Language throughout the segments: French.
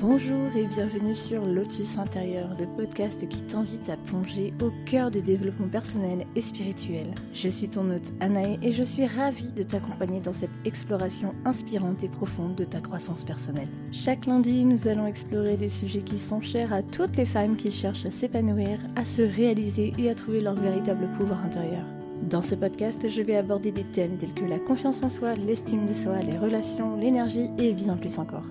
Bonjour et bienvenue sur Lotus Intérieur, le podcast qui t'invite à plonger au cœur du développement personnel et spirituel. Je suis ton hôte Anaë et je suis ravie de t'accompagner dans cette exploration inspirante et profonde de ta croissance personnelle. Chaque lundi, nous allons explorer des sujets qui sont chers à toutes les femmes qui cherchent à s'épanouir, à se réaliser et à trouver leur véritable pouvoir intérieur. Dans ce podcast, je vais aborder des thèmes tels que la confiance en soi, l'estime de soi, les relations, l'énergie et bien plus encore.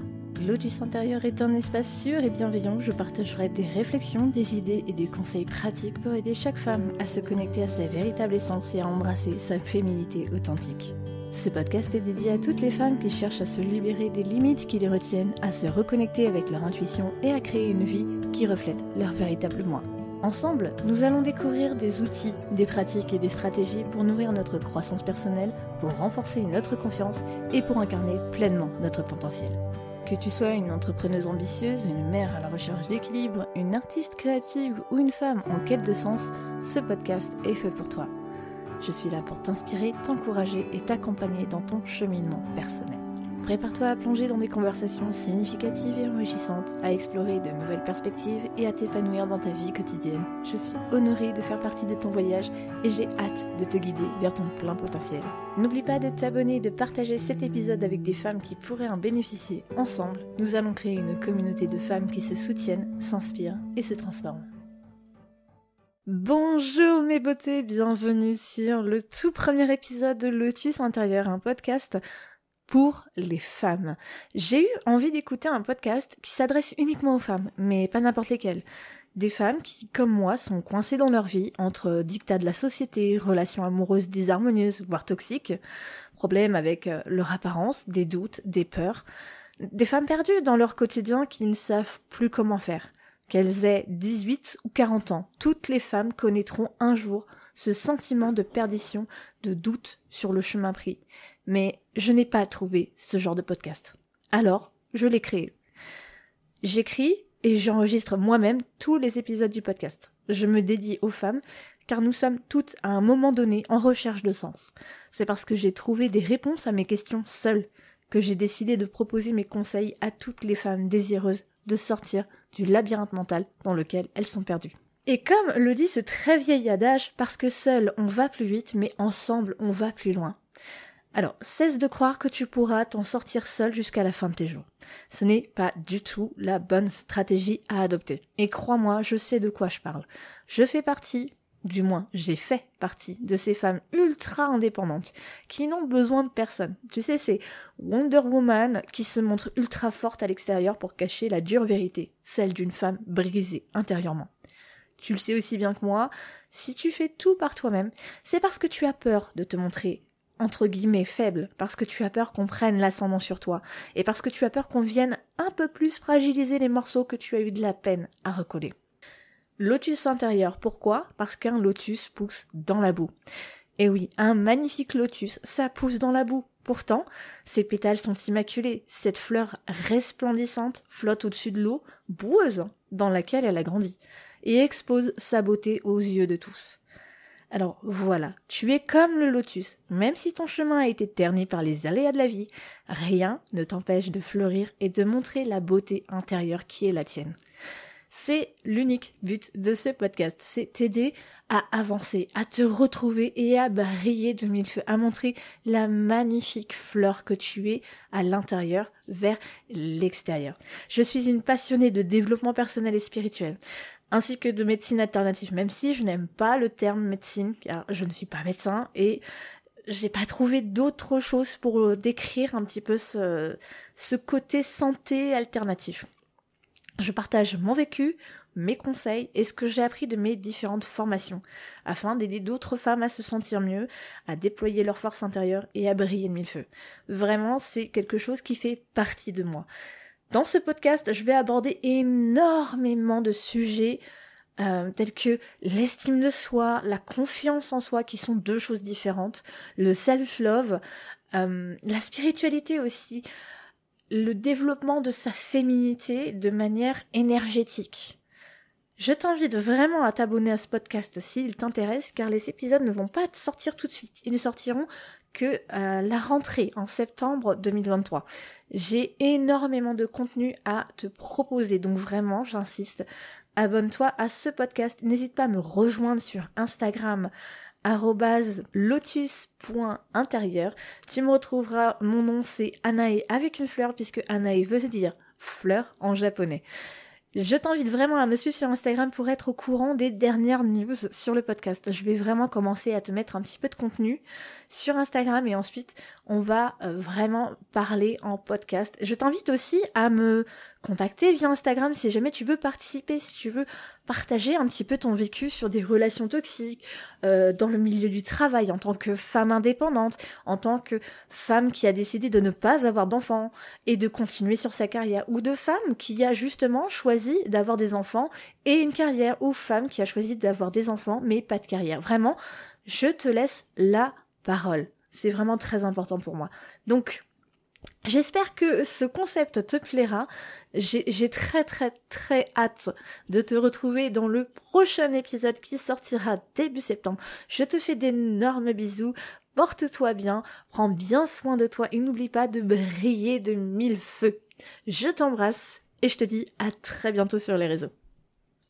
Lotus Intérieur est un espace sûr et bienveillant je partagerai des réflexions, des idées et des conseils pratiques pour aider chaque femme à se connecter à sa véritable essence et à embrasser sa féminité authentique. Ce podcast est dédié à toutes les femmes qui cherchent à se libérer des limites qui les retiennent, à se reconnecter avec leur intuition et à créer une vie qui reflète leur véritable moi. Ensemble, nous allons découvrir des outils, des pratiques et des stratégies pour nourrir notre croissance personnelle, pour renforcer notre confiance et pour incarner pleinement notre potentiel. Que tu sois une entrepreneuse ambitieuse, une mère à la recherche d'équilibre, une artiste créative ou une femme en quête de sens, ce podcast est fait pour toi. Je suis là pour t'inspirer, t'encourager et t'accompagner dans ton cheminement personnel. Prépare-toi à plonger dans des conversations significatives et enrichissantes, à explorer de nouvelles perspectives et à t'épanouir dans ta vie quotidienne. Je suis honorée de faire partie de ton voyage et j'ai hâte de te guider vers ton plein potentiel. N'oublie pas de t'abonner et de partager cet épisode avec des femmes qui pourraient en bénéficier. Ensemble, nous allons créer une communauté de femmes qui se soutiennent, s'inspirent et se transforment. Bonjour mes beautés, bienvenue sur le tout premier épisode de Lotus Intérieur, un podcast pour les femmes. J'ai eu envie d'écouter un podcast qui s'adresse uniquement aux femmes, mais pas n'importe lesquelles. Des femmes qui, comme moi, sont coincées dans leur vie entre dictats de la société, relations amoureuses désharmonieuses, voire toxiques, problèmes avec euh, leur apparence, des doutes, des peurs. Des femmes perdues dans leur quotidien qui ne savent plus comment faire. Qu'elles aient 18 ou 40 ans, toutes les femmes connaîtront un jour ce sentiment de perdition, de doute sur le chemin pris. Mais je n'ai pas trouvé ce genre de podcast. Alors, je l'ai créé. J'écris et j'enregistre moi-même tous les épisodes du podcast. Je me dédie aux femmes car nous sommes toutes à un moment donné en recherche de sens. C'est parce que j'ai trouvé des réponses à mes questions seule que j'ai décidé de proposer mes conseils à toutes les femmes désireuses de sortir du labyrinthe mental dans lequel elles sont perdues. Et comme le dit ce très vieil adage, parce que seul on va plus vite, mais ensemble on va plus loin. Alors, cesse de croire que tu pourras t'en sortir seul jusqu'à la fin de tes jours. Ce n'est pas du tout la bonne stratégie à adopter. Et crois-moi, je sais de quoi je parle. Je fais partie, du moins j'ai fait partie de ces femmes ultra indépendantes qui n'ont besoin de personne. Tu sais, c'est Wonder Woman qui se montre ultra forte à l'extérieur pour cacher la dure vérité, celle d'une femme brisée intérieurement tu le sais aussi bien que moi, si tu fais tout par toi-même, c'est parce que tu as peur de te montrer entre guillemets faible, parce que tu as peur qu'on prenne l'ascendant sur toi, et parce que tu as peur qu'on vienne un peu plus fragiliser les morceaux que tu as eu de la peine à recoller. Lotus intérieur, pourquoi? Parce qu'un lotus pousse dans la boue. Et oui, un magnifique lotus, ça pousse dans la boue. Pourtant, ses pétales sont immaculés, cette fleur resplendissante flotte au-dessus de l'eau, boueuse, dans laquelle elle a grandi et expose sa beauté aux yeux de tous. Alors voilà, tu es comme le lotus, même si ton chemin a été terni par les aléas de la vie, rien ne t'empêche de fleurir et de montrer la beauté intérieure qui est la tienne. C'est l'unique but de ce podcast, c'est t'aider à avancer, à te retrouver et à briller de mille feux, à montrer la magnifique fleur que tu es à l'intérieur vers l'extérieur. Je suis une passionnée de développement personnel et spirituel ainsi que de médecine alternative, même si je n'aime pas le terme médecine, car je ne suis pas médecin et j'ai pas trouvé d'autre chose pour décrire un petit peu ce, ce côté santé alternatif. Je partage mon vécu, mes conseils et ce que j'ai appris de mes différentes formations, afin d'aider d'autres femmes à se sentir mieux, à déployer leur force intérieure et à briller de mille feux. Vraiment, c'est quelque chose qui fait partie de moi. Dans ce podcast, je vais aborder énormément de sujets euh, tels que l'estime de soi, la confiance en soi, qui sont deux choses différentes, le self-love, euh, la spiritualité aussi, le développement de sa féminité de manière énergétique. Je t'invite vraiment à t'abonner à ce podcast s'il t'intéresse, car les épisodes ne vont pas sortir tout de suite. Ils ne sortiront que à la rentrée en septembre 2023. J'ai énormément de contenu à te proposer, donc vraiment, j'insiste, abonne-toi à ce podcast. N'hésite pas à me rejoindre sur Instagram lotus.intérieur. Tu me retrouveras, mon nom c'est Anae avec une fleur puisque Anae veut dire fleur en japonais. Je t'invite vraiment à me suivre sur Instagram pour être au courant des dernières news sur le podcast. Je vais vraiment commencer à te mettre un petit peu de contenu sur Instagram et ensuite on va euh, vraiment parler en podcast. Je t'invite aussi à me contacter via Instagram si jamais tu veux participer, si tu veux partager un petit peu ton vécu sur des relations toxiques, euh, dans le milieu du travail, en tant que femme indépendante, en tant que femme qui a décidé de ne pas avoir d'enfants et de continuer sur sa carrière, ou de femme qui a justement d'avoir des enfants et une carrière, ou femme qui a choisi d'avoir des enfants mais pas de carrière. Vraiment, je te laisse la parole. C'est vraiment très important pour moi. Donc, J'espère que ce concept te plaira. J'ai très très très hâte de te retrouver dans le prochain épisode qui sortira début septembre. Je te fais d'énormes bisous. Porte-toi bien, prends bien soin de toi et n'oublie pas de briller de mille feux. Je t'embrasse et je te dis à très bientôt sur les réseaux.